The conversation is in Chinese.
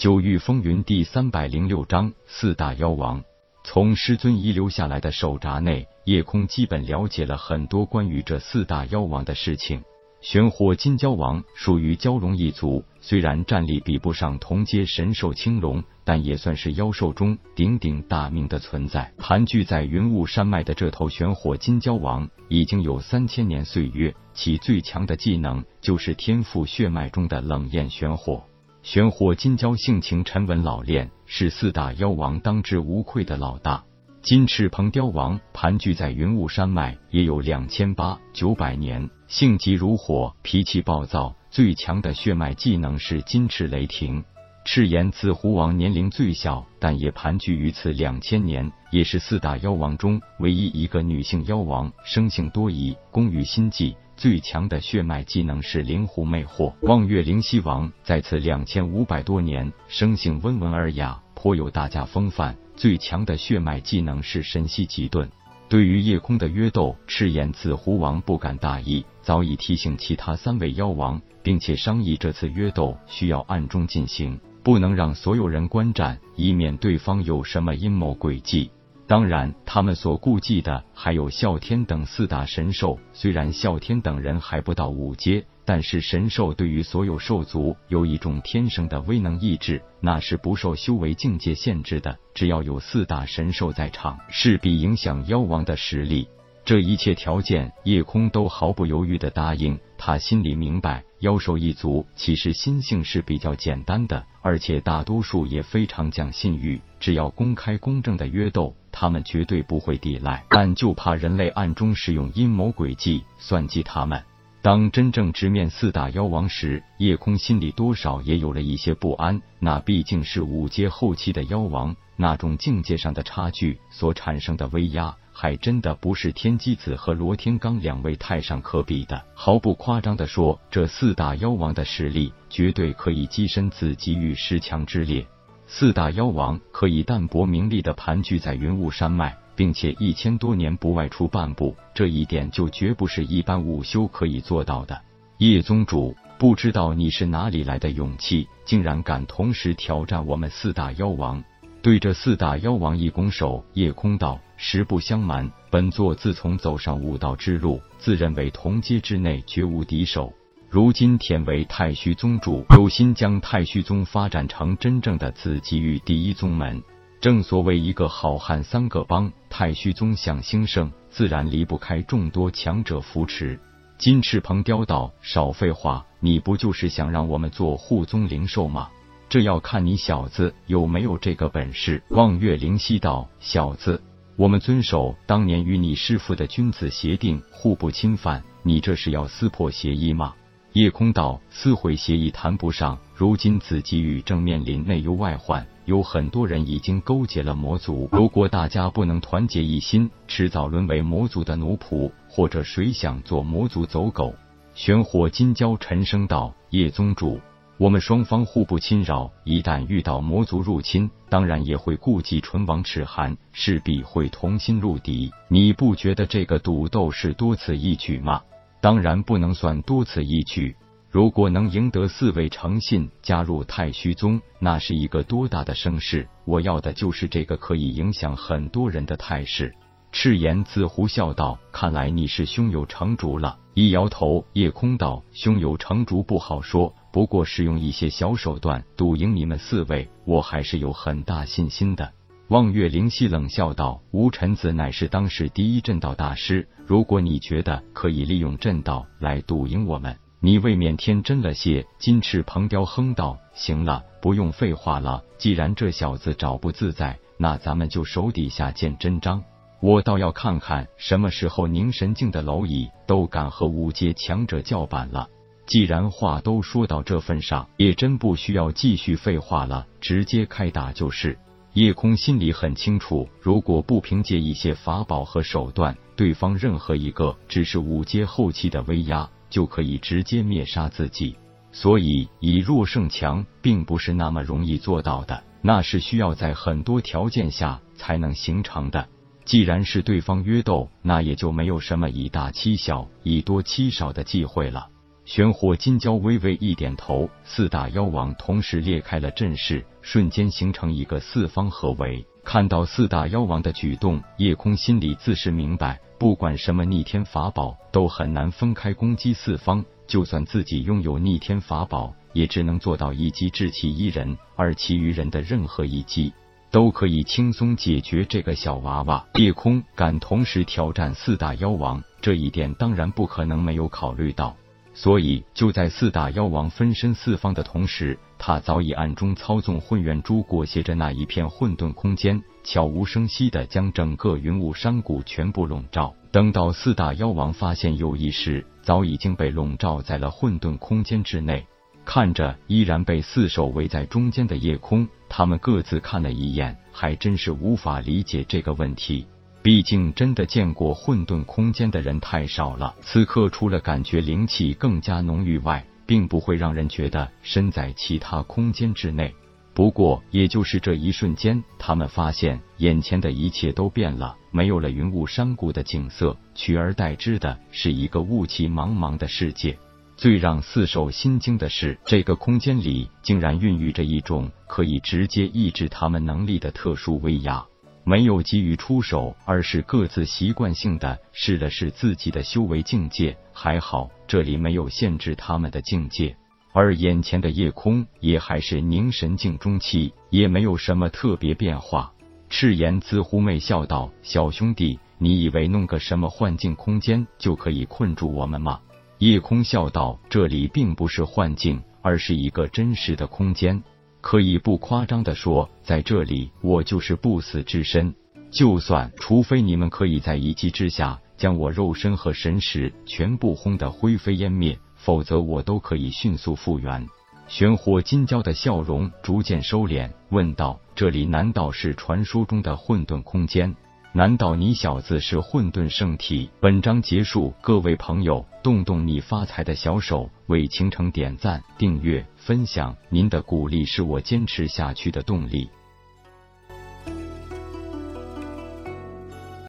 九域风云第三百零六章四大妖王。从师尊遗留下来的手札内，夜空基本了解了很多关于这四大妖王的事情。玄火金蛟王属于蛟龙一族，虽然战力比不上同阶神兽青龙，但也算是妖兽中鼎鼎大名的存在。盘踞在云雾山脉的这头玄火金蛟王已经有三千年岁月，其最强的技能就是天赋血脉中的冷焰玄火。玄火金蛟性情沉稳老练，是四大妖王当之无愧的老大。金翅鹏雕王盘踞在云雾山脉也有两千八九百年。性急如火，脾气暴躁，最强的血脉技能是金翅雷霆。赤炎紫狐王年龄最小，但也盘踞于此两千年，也是四大妖王中唯一一个女性妖王，生性多疑，工于心计。最强的血脉技能是灵狐魅惑。望月灵犀王在此两千五百多年，生性温文尔雅，颇有大家风范。最强的血脉技能是神息极遁。对于夜空的约斗，赤焰紫狐王不敢大意，早已提醒其他三位妖王，并且商议这次约斗需要暗中进行，不能让所有人观战，以免对方有什么阴谋诡计。当然，他们所顾忌的还有啸天等四大神兽。虽然啸天等人还不到五阶。但是神兽对于所有兽族有一种天生的威能意志，那是不受修为境界限制的。只要有四大神兽在场，势必影响妖王的实力。这一切条件，夜空都毫不犹豫的答应。他心里明白，妖兽一族其实心性是比较简单的，而且大多数也非常讲信誉。只要公开公正的约斗，他们绝对不会抵赖。但就怕人类暗中使用阴谋诡计，算计他们。当真正直面四大妖王时，夜空心里多少也有了一些不安。那毕竟是五阶后期的妖王，那种境界上的差距所产生的威压，还真的不是天机子和罗天罡两位太上可比的。毫不夸张的说，这四大妖王的实力绝对可以跻身紫极域十强之列。四大妖王可以淡泊名利的盘踞在云雾山脉。并且一千多年不外出半步，这一点就绝不是一般武修可以做到的。叶宗主，不知道你是哪里来的勇气，竟然敢同时挑战我们四大妖王？对着四大妖王一拱手，夜空道：“实不相瞒，本座自从走上武道之路，自认为同阶之内绝无敌手。如今忝为太虚宗主，有心将太虚宗发展成真正的紫极域第一宗门。”正所谓一个好汉三个帮，太虚宗想兴盛，自然离不开众多强者扶持。金翅鹏雕道：“少废话，你不就是想让我们做护宗灵兽吗？这要看你小子有没有这个本事。”望月灵犀道：“小子，我们遵守当年与你师父的君子协定，互不侵犯。你这是要撕破协议吗？”夜空道：“撕毁协议谈不上，如今紫极域正面临内忧外患。”有很多人已经勾结了魔族，如果大家不能团结一心，迟早沦为魔族的奴仆，或者谁想做魔族走狗？玄火金蛟沉声道：“叶宗主，我们双方互不侵扰，一旦遇到魔族入侵，当然也会顾忌唇亡齿寒，势必会同心入敌。你不觉得这个赌斗是多此一举吗？当然不能算多此一举。”如果能赢得四位诚信加入太虚宗，那是一个多大的声势！我要的就是这个可以影响很多人的态势。赤炎自胡笑道：“看来你是胸有成竹了。”一摇头，夜空道：“胸有成竹不好说，不过使用一些小手段赌赢你们四位，我还是有很大信心的。”望月灵犀冷笑道：“吴尘子乃是当世第一阵道大师，如果你觉得可以利用阵道来赌赢我们。”你未免天真了些。金翅鹏雕哼道：“行了，不用废话了。既然这小子找不自在，那咱们就手底下见真章。我倒要看看什么时候凝神境的蝼蚁都敢和五阶强者叫板了。既然话都说到这份上，也真不需要继续废话了，直接开打就是。”叶空心里很清楚，如果不凭借一些法宝和手段，对方任何一个只是五阶后期的威压。就可以直接灭杀自己，所以以弱胜强并不是那么容易做到的，那是需要在很多条件下才能形成的。既然是对方约斗，那也就没有什么以大欺小、以多欺少的忌讳了。玄火金蛟微微一点头，四大妖王同时裂开了阵势，瞬间形成一个四方合围。看到四大妖王的举动，叶空心里自是明白，不管什么逆天法宝，都很难分开攻击四方。就算自己拥有逆天法宝，也只能做到一击制其一人，而其余人的任何一击，都可以轻松解决这个小娃娃。叶空敢同时挑战四大妖王，这一点当然不可能没有考虑到。所以，就在四大妖王分身四方的同时，他早已暗中操纵混元珠裹挟着那一片混沌空间，悄无声息的将整个云雾山谷全部笼罩。等到四大妖王发现有异时，早已经被笼罩在了混沌空间之内。看着依然被四手围在中间的夜空，他们各自看了一眼，还真是无法理解这个问题。毕竟，真的见过混沌空间的人太少了。此刻，除了感觉灵气更加浓郁外，并不会让人觉得身在其他空间之内。不过，也就是这一瞬间，他们发现眼前的一切都变了，没有了云雾山谷的景色，取而代之的是一个雾气茫茫的世界。最让四手心惊的是，这个空间里竟然孕育着一种可以直接抑制他们能力的特殊威压。没有急于出手，而是各自习惯性的试了试自己的修为境界。还好这里没有限制他们的境界，而眼前的夜空也还是凝神境中期，也没有什么特别变化。赤炎自狐媚笑道：“小兄弟，你以为弄个什么幻境空间就可以困住我们吗？”夜空笑道：“这里并不是幻境，而是一个真实的空间。”可以不夸张的说，在这里我就是不死之身。就算除非你们可以在一击之下将我肉身和神识全部轰得灰飞烟灭，否则我都可以迅速复原。玄火金蛟的笑容逐渐收敛，问道：“这里难道是传说中的混沌空间？难道你小子是混沌圣体？”本章结束，各位朋友，动动你发财的小手，为倾城点赞、订阅。分享您的鼓励是我坚持下去的动力。